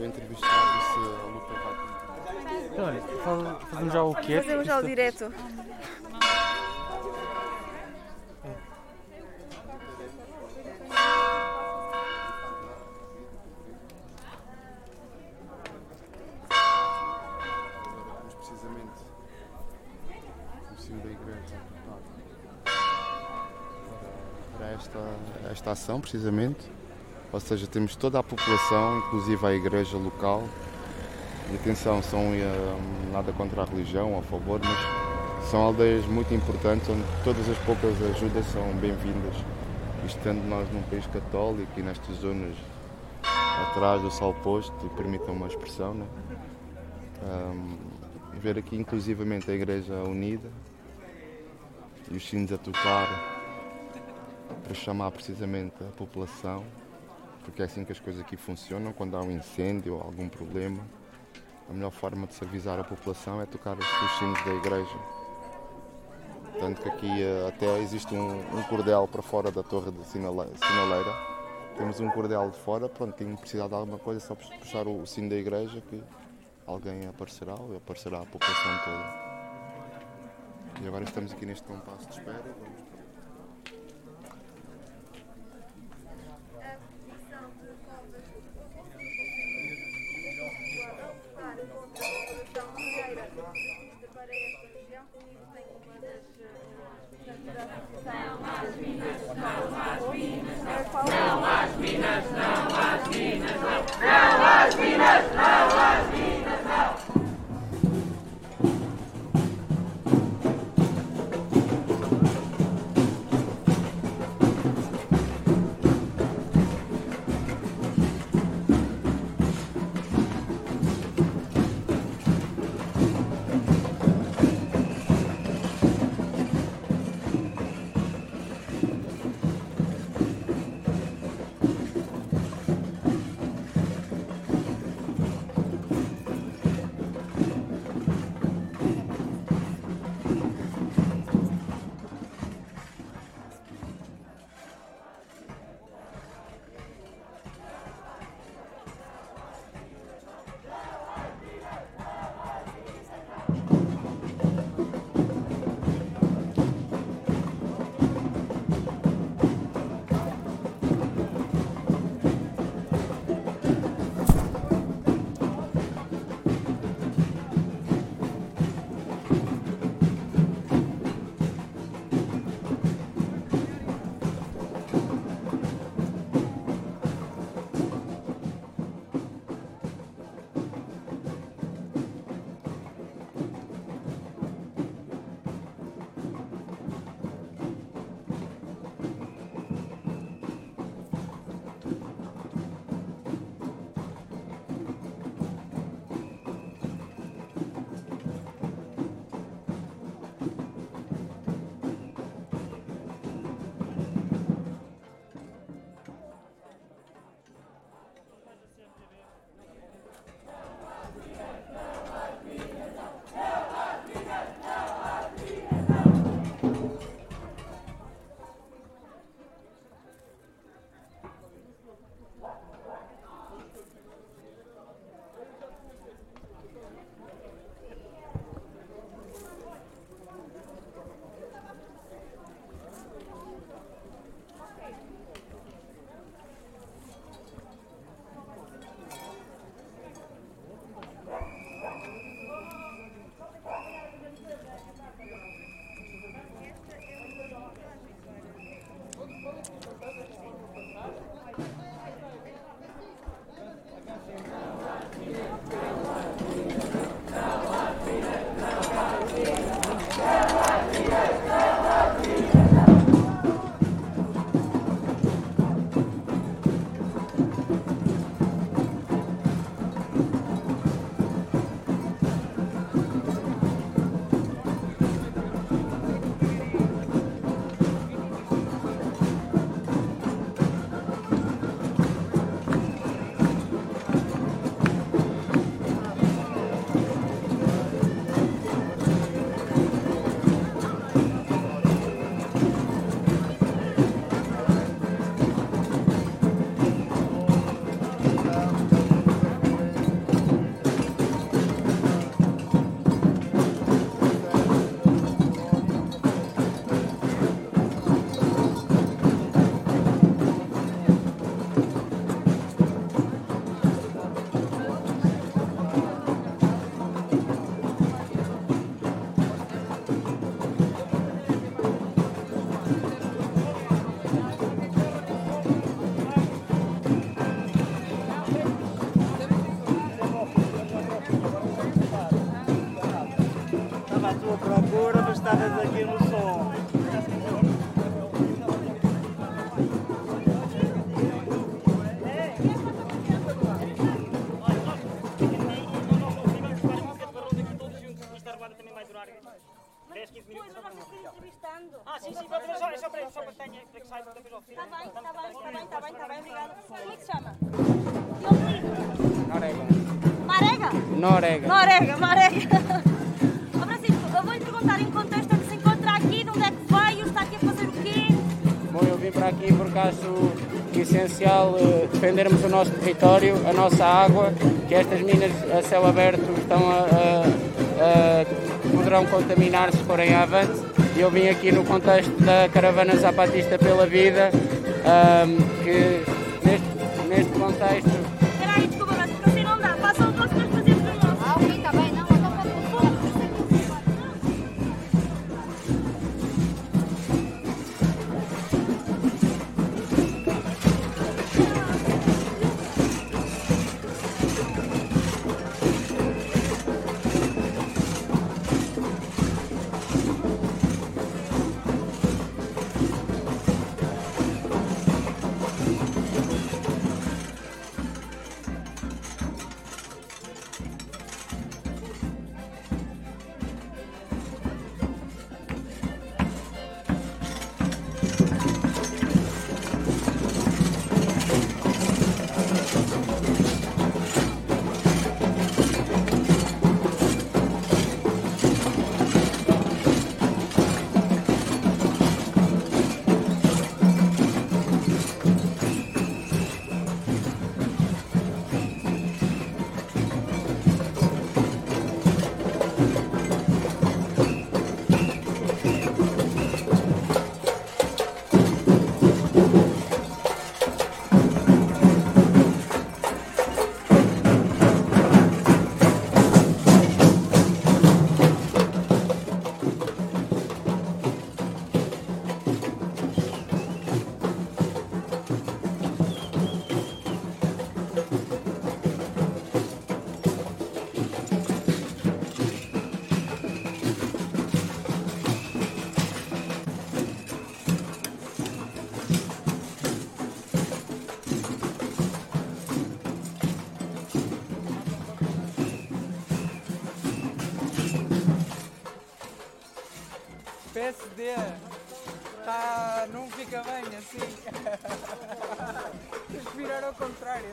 quando entrevistar se a luta vai. Então, olha, fazemos já o quê? Fazemos já o direto. Vamos precisamente no cimo da igreja para esta, esta ação, precisamente. Ou seja, temos toda a população, inclusive a igreja local. E atenção, são eh, nada contra a religião, a favor, mas são aldeias muito importantes onde todas as poucas ajudas são bem-vindas. Isto tendo nós num país católico e nestas zonas atrás do sol posto, e permitam uma expressão, né? Ahm, ver aqui inclusivamente a Igreja Unida e os sinos a tocar para chamar precisamente a população, porque é assim que as coisas aqui funcionam, quando há um incêndio ou algum problema, a melhor forma de se avisar a população é tocar os, os sinos da igreja. Tanto que aqui eh, até existe um, um cordel para fora da torre de sinale- sinaleira. Temos um cordel de fora, pronto, quem precisar de alguma coisa é só puxar o, o sino da igreja que alguém aparecerá ou aparecerá a população toda. E agora estamos aqui neste compasso de espera. as now. Vamos Norega. Norega, Norega. Ó Francisco, eu vou lhe perguntar em que contexto é que se encontra aqui, de onde é que veio, está aqui a fazer o quê? Bom, eu vim para aqui porque acho essencial uh, defendermos o nosso território, a nossa água, que estas minas a céu aberto estão a, a, a poderão contaminar se forem avante. Eu vim aqui no contexto da caravana zapatista pela vida, que neste, neste contexto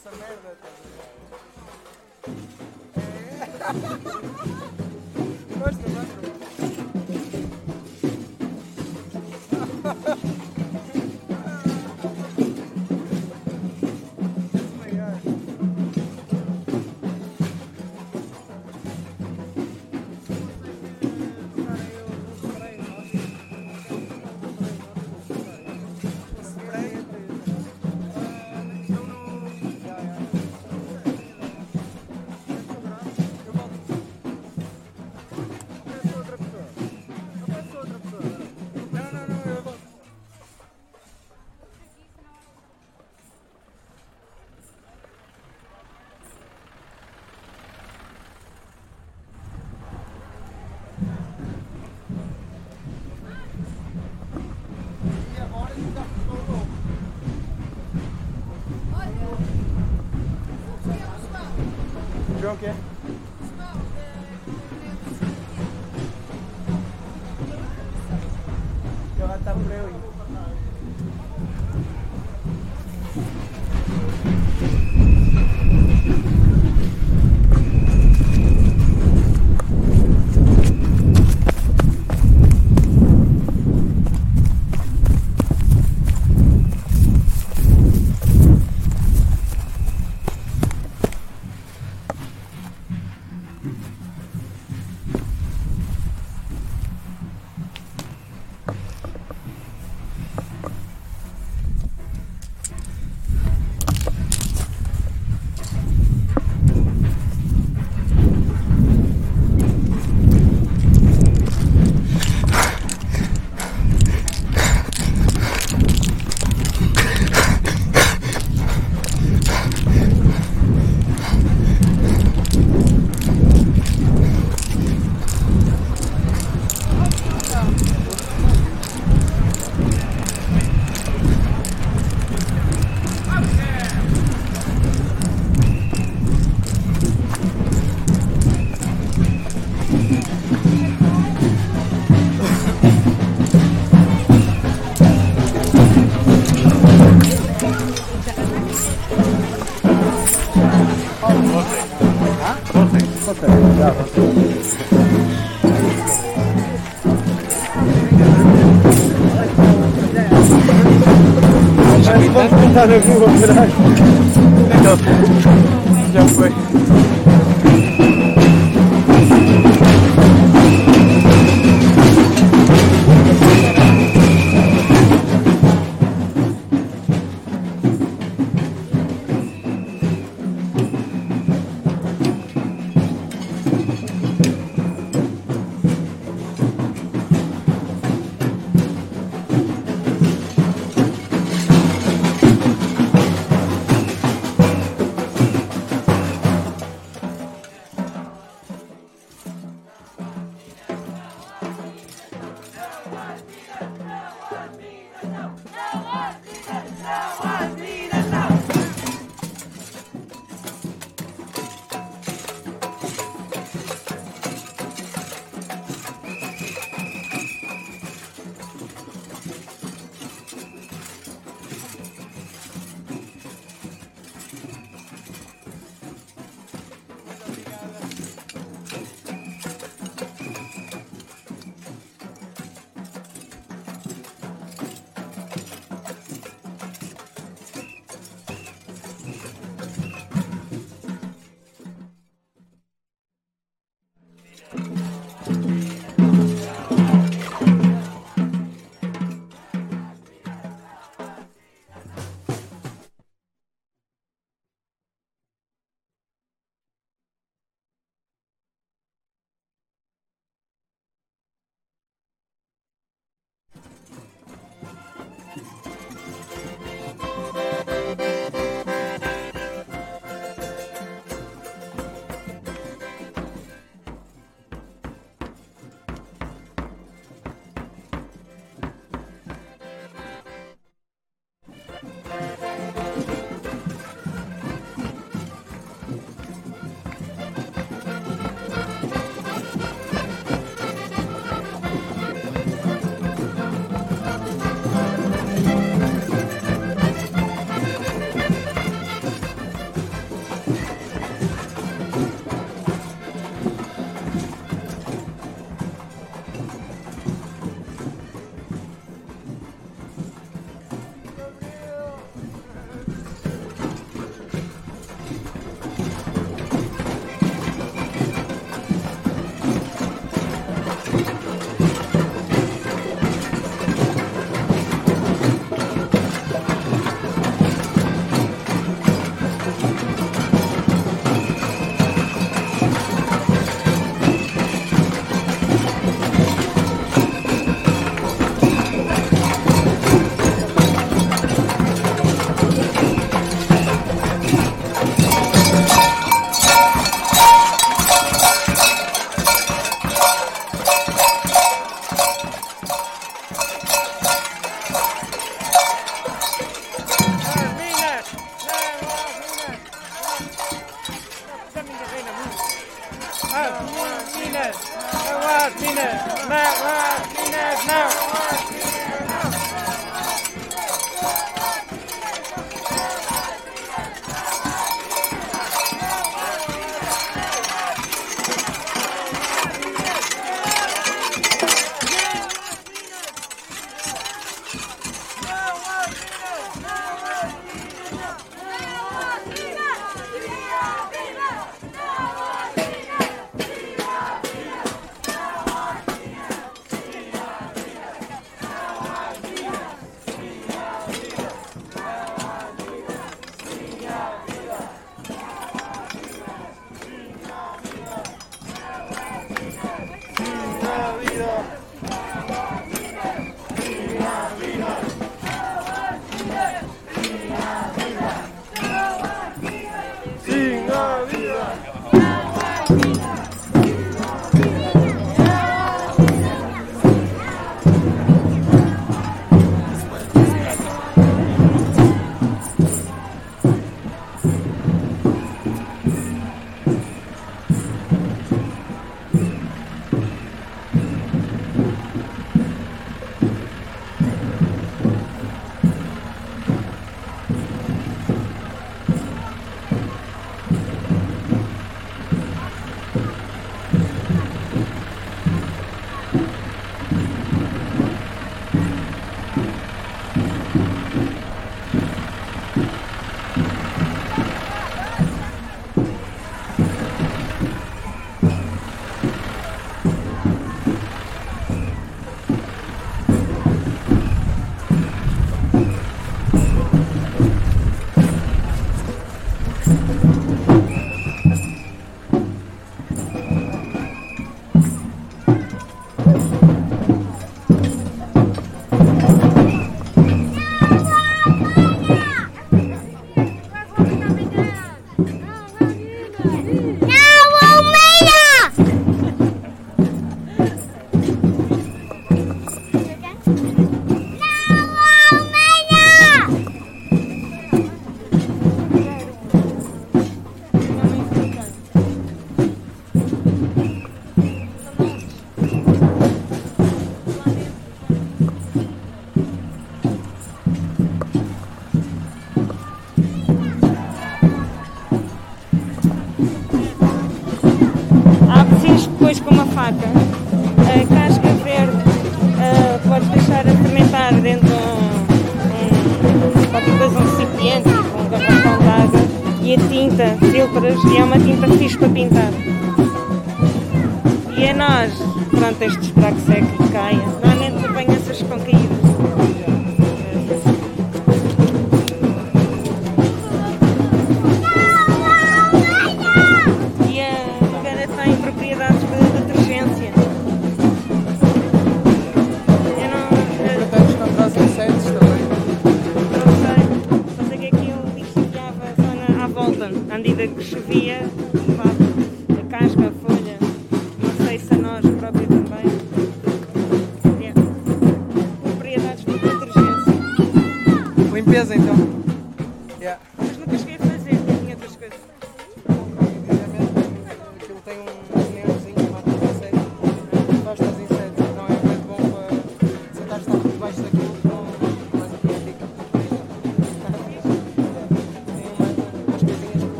essa merda. Tá é. Gosta, gosta.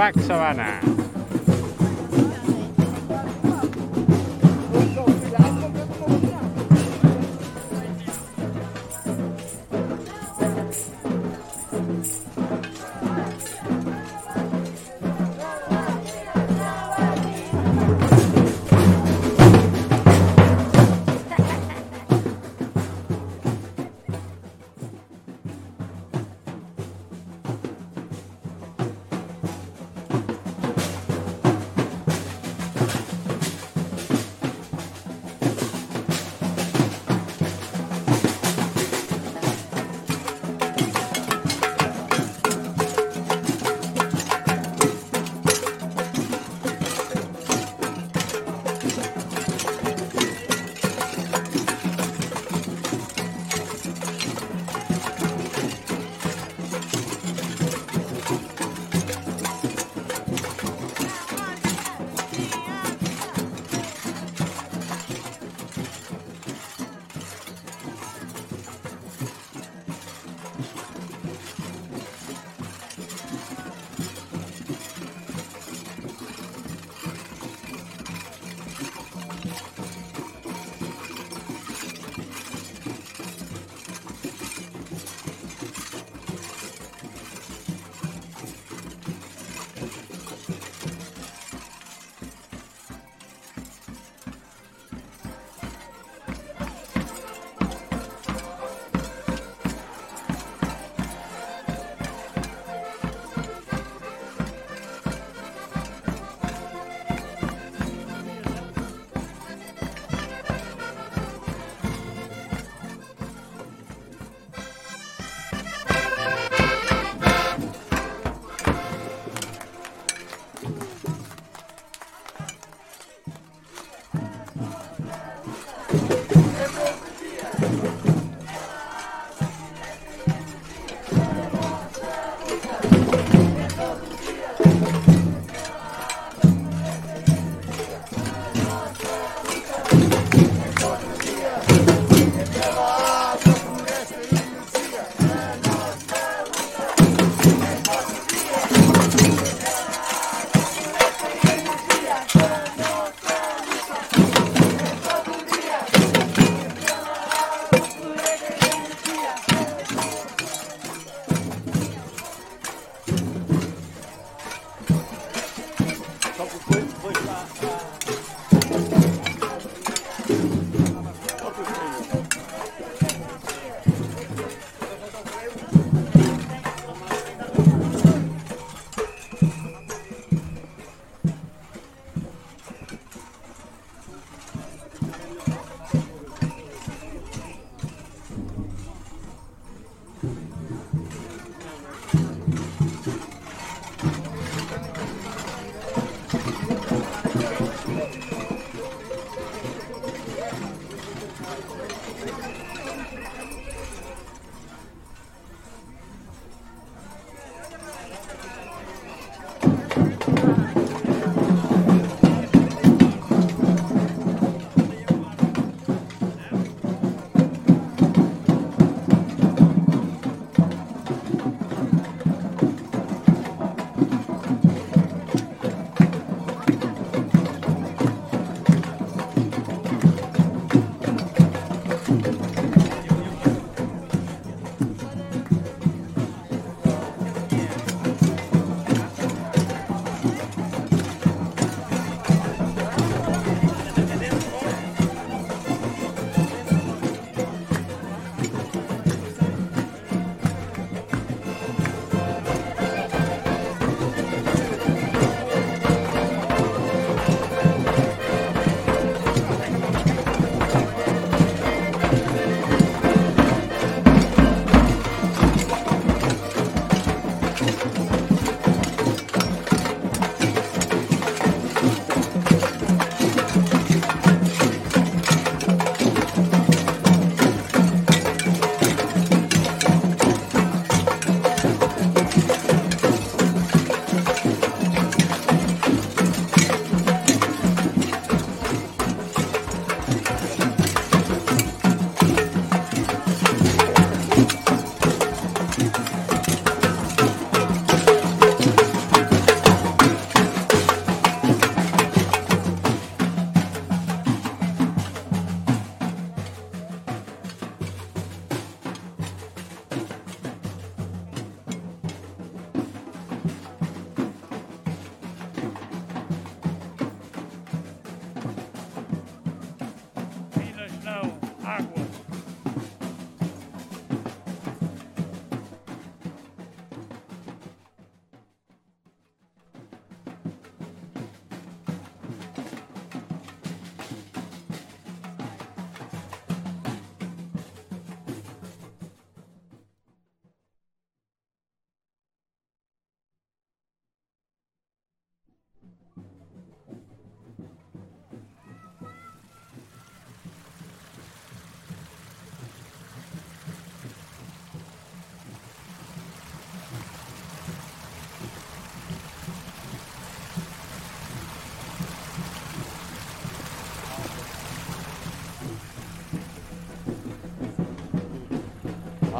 Bac Sabana.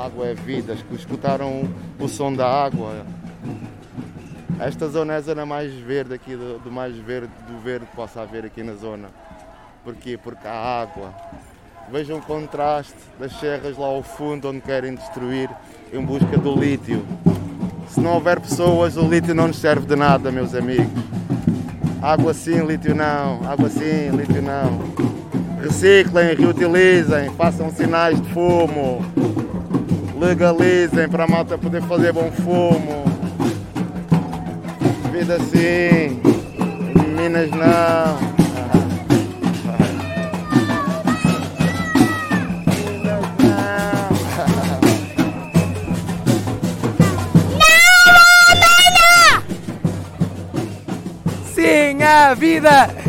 Água é vida. Escutaram o som da água. Esta zona é a zona mais verde aqui, do, do mais verde do verde que possa haver aqui na zona. Porquê? Porque há água. Vejam o contraste das serras lá ao fundo onde querem destruir em busca do lítio. Se não houver pessoas, o lítio não nos serve de nada, meus amigos. Água sim, lítio não. Água sim, lítio não. Reciclem, reutilizem, façam sinais de fumo. Legalizem para a malta poder fazer bom fumo. Vida sim, Minas não. Sim, a vida!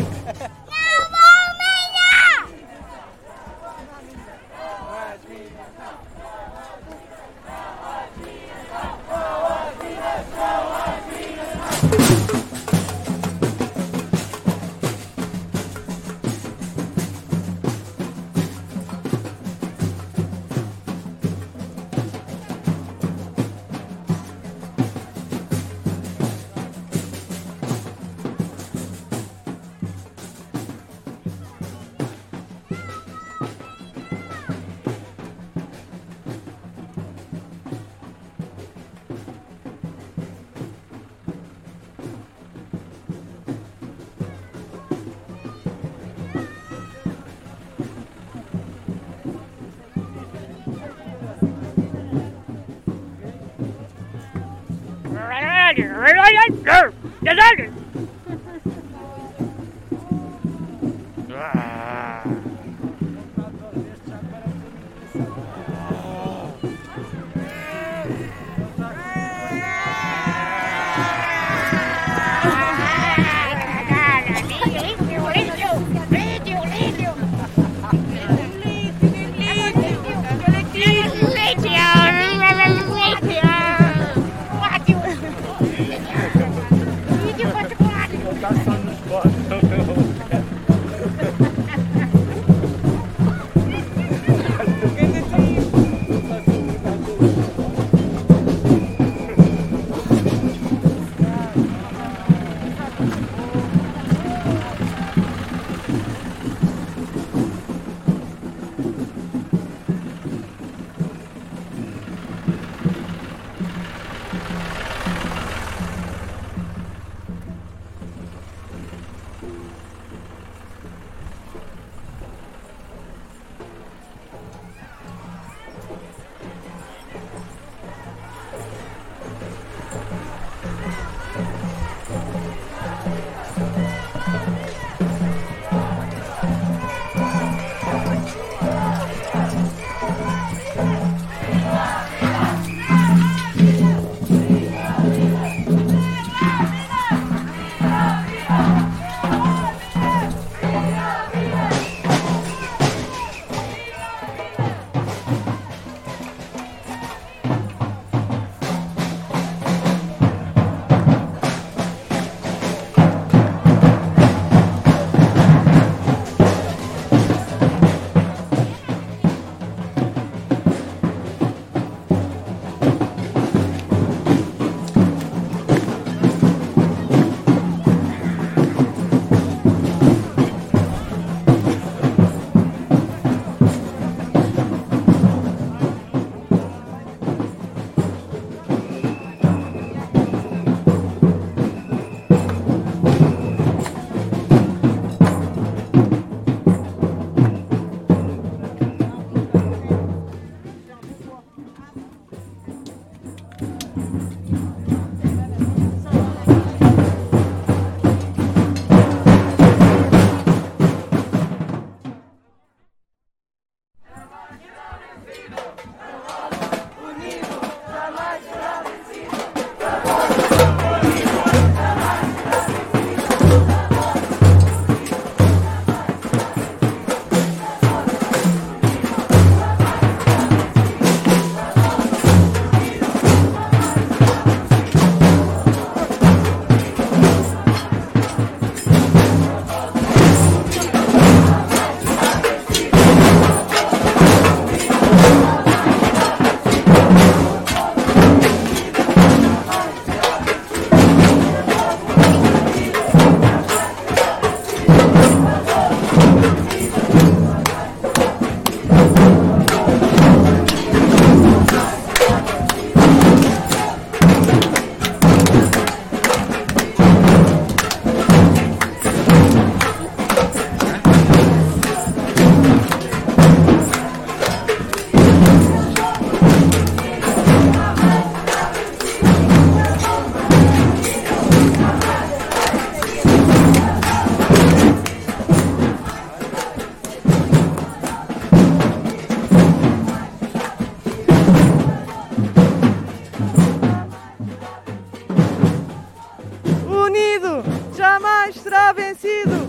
vencido!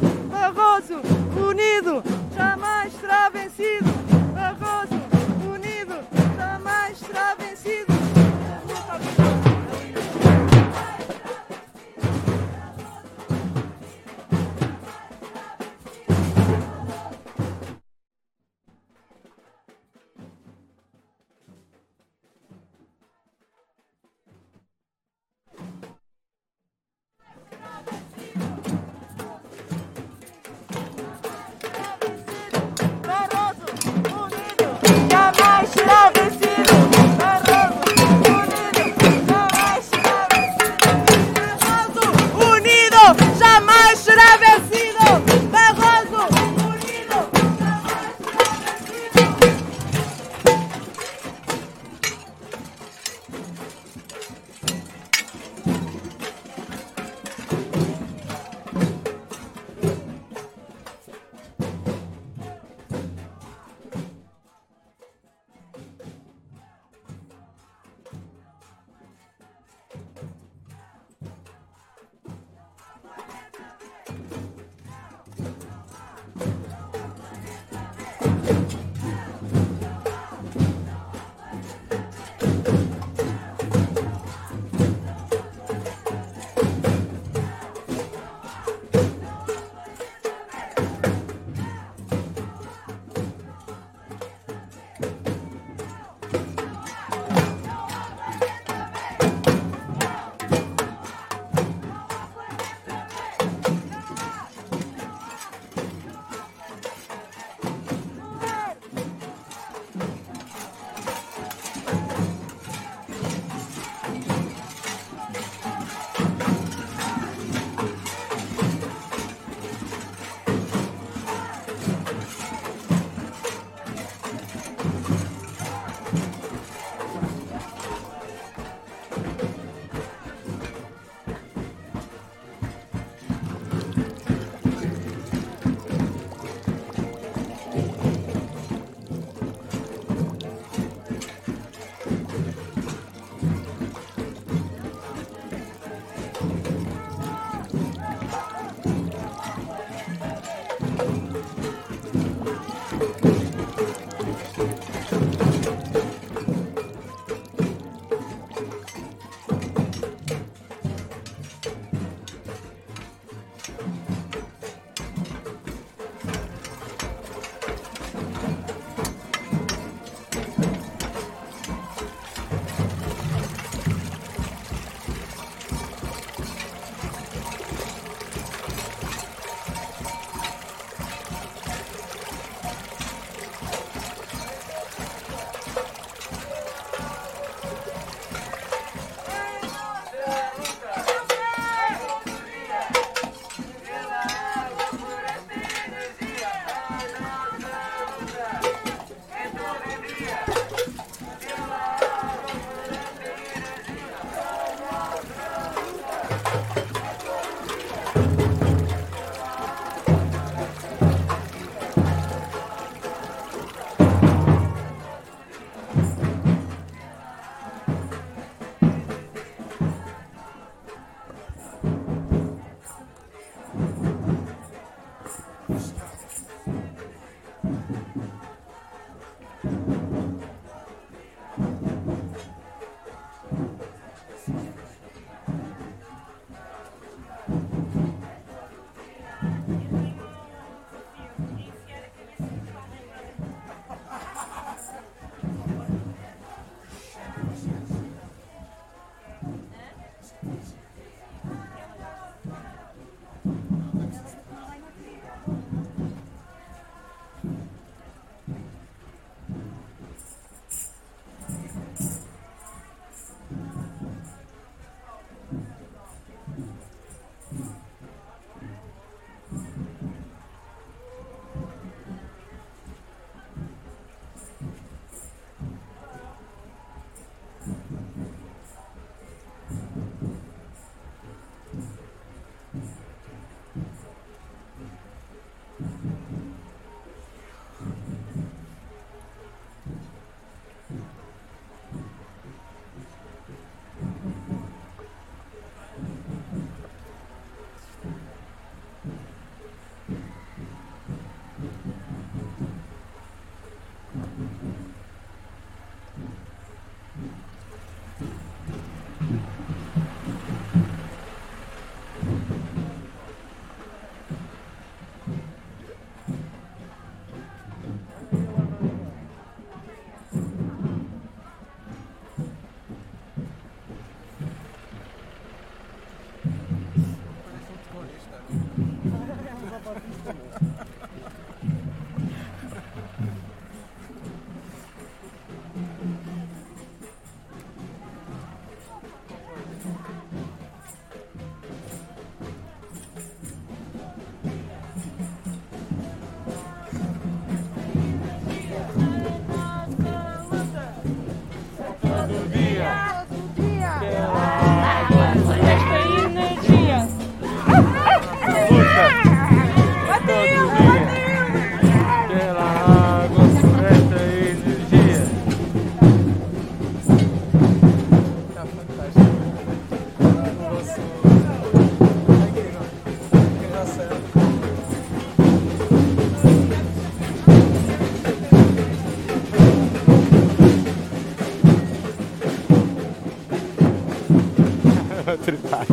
Tratar.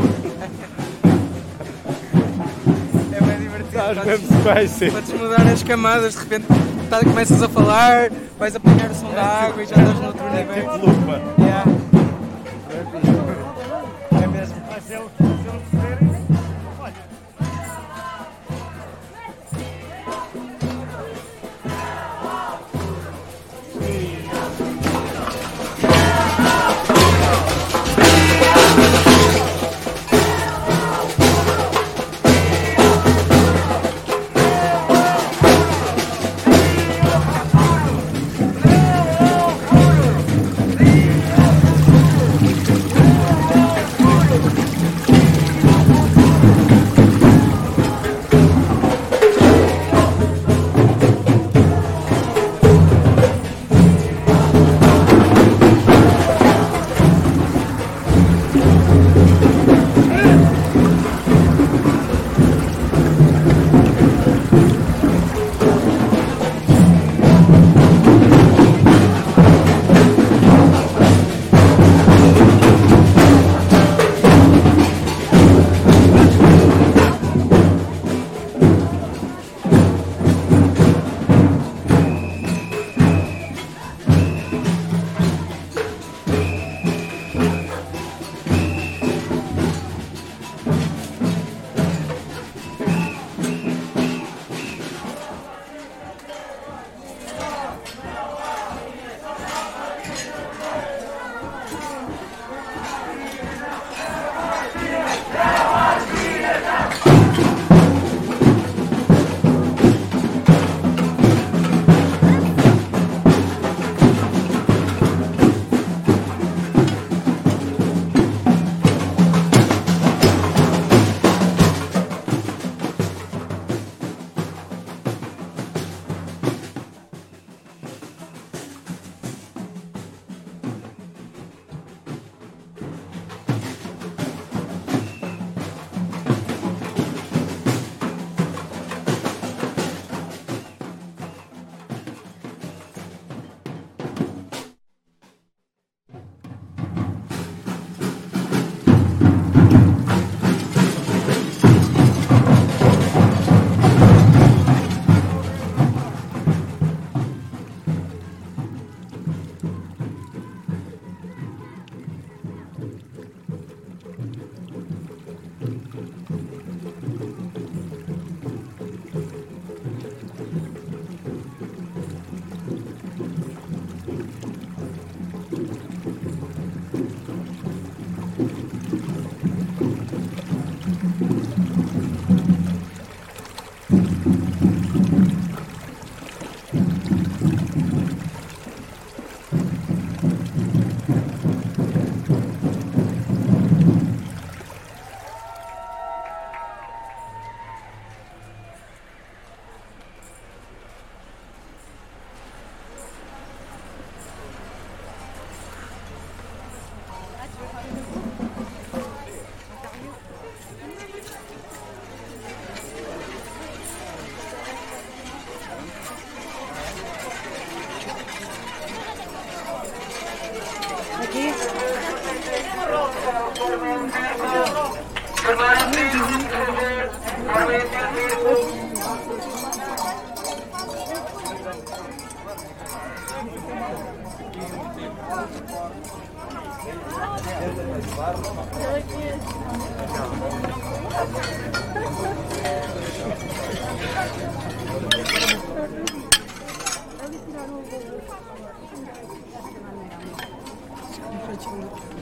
É bem divertido. Estás mesmo spicy. Podes mudar as camadas, de repente tá- começas a falar, vais apanhar o som da água e já estás no outro É nível. tipo lupa.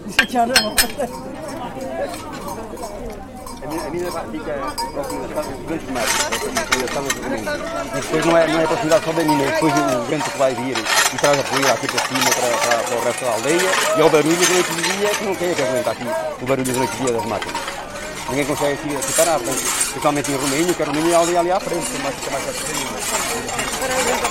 Bir şey çağırıyorum. A minha fica próximo das casas grandes E depois não é, não é a proximidade só da mina, é depois o vento que vai vir e traz a poeira aqui para cima, para, para, para o resto da aldeia, e é o barulho durante o dia que não quer que aguenta aqui o barulho durante o dia das máquinas. Ninguém consegue aqui ficar à principalmente em Romainho, que a Romainho é a aldeia ali à frente, é mais, é mais fácil. fazer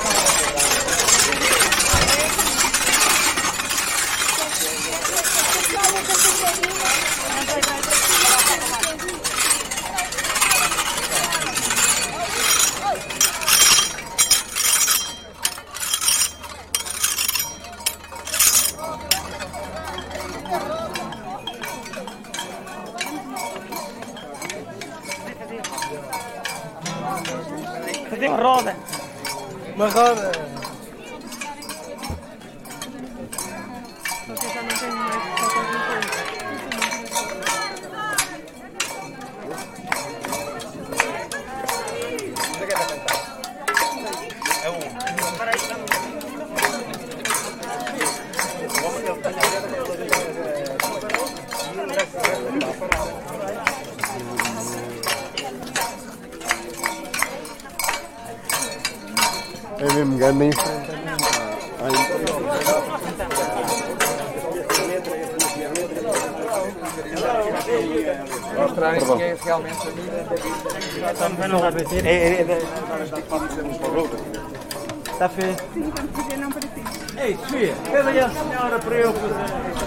É mesmo grande em frente. Mostrarem quem é realmente a vida. É, é, é, Está feio. Ei, Sofia, pede a senhora para eu fazer.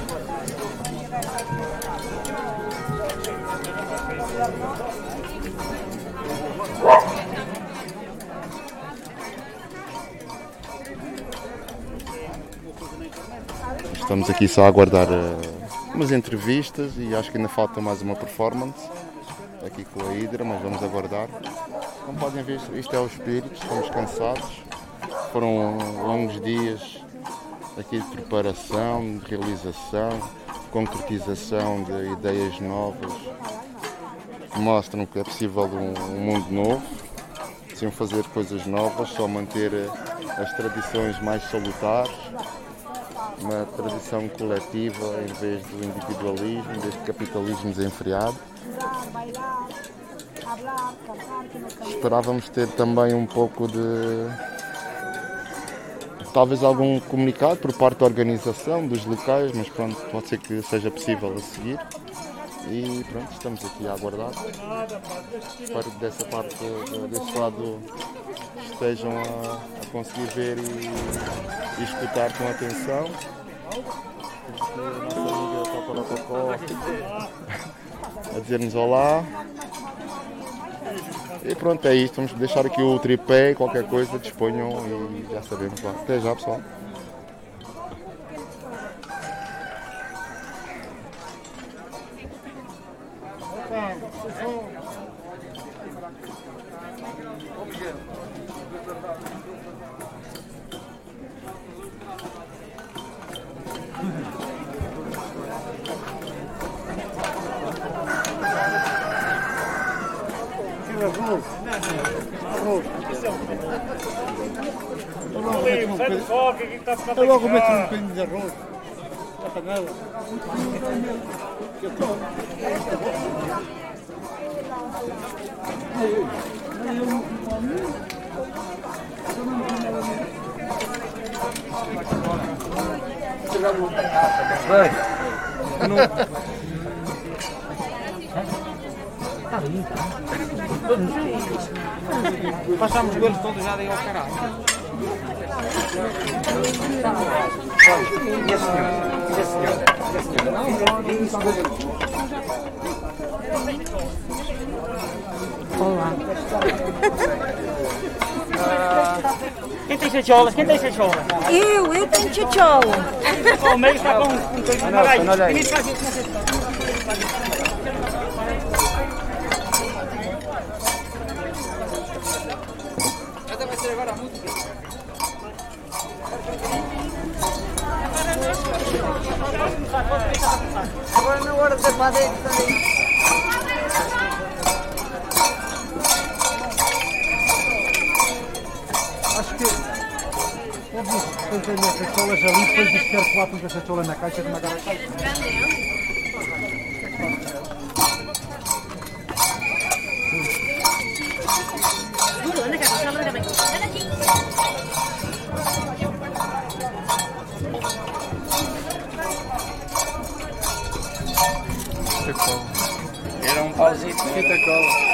Estamos aqui só a aguardar eh, umas entrevistas e acho que ainda falta mais uma performance aqui com a Hidra, mas vamos aguardar. Como podem ver, isto é o espírito, estamos cansados. Foram longos dias aqui de preparação, de realização, concretização de ideias novas mostram que é possível um, um mundo novo, sem fazer coisas novas, só manter eh, as tradições mais salutares uma tradição coletiva em vez do individualismo, deste capitalismo desenfreado. Esperávamos ter também um pouco de. talvez algum comunicado por parte da organização, dos locais, mas pronto, pode ser que seja possível a seguir. E pronto, estamos aqui a aguardar. Espero que dessa parte, desse lado, estejam a, a conseguir ver e, e escutar com atenção. A dizer-nos olá. E pronto, é isto. Vamos deixar aqui o tripé, qualquer coisa, disponham e já sabemos. Até já, pessoal. Eu logo meto um bocadinho de arroz na panela. Passamos eles todos já daí ao caralho. Quem tem chacholas? Quem tem chacholas? Eu, eu tenho tchotchola. O meio está com um coisa para aí. Quem faz isso na chachola? Agora de fazer também. Acho que. Tem as sacholas ali, depois diz que quer falar com a sachola na caixa de uma garrafa. Um pauzito.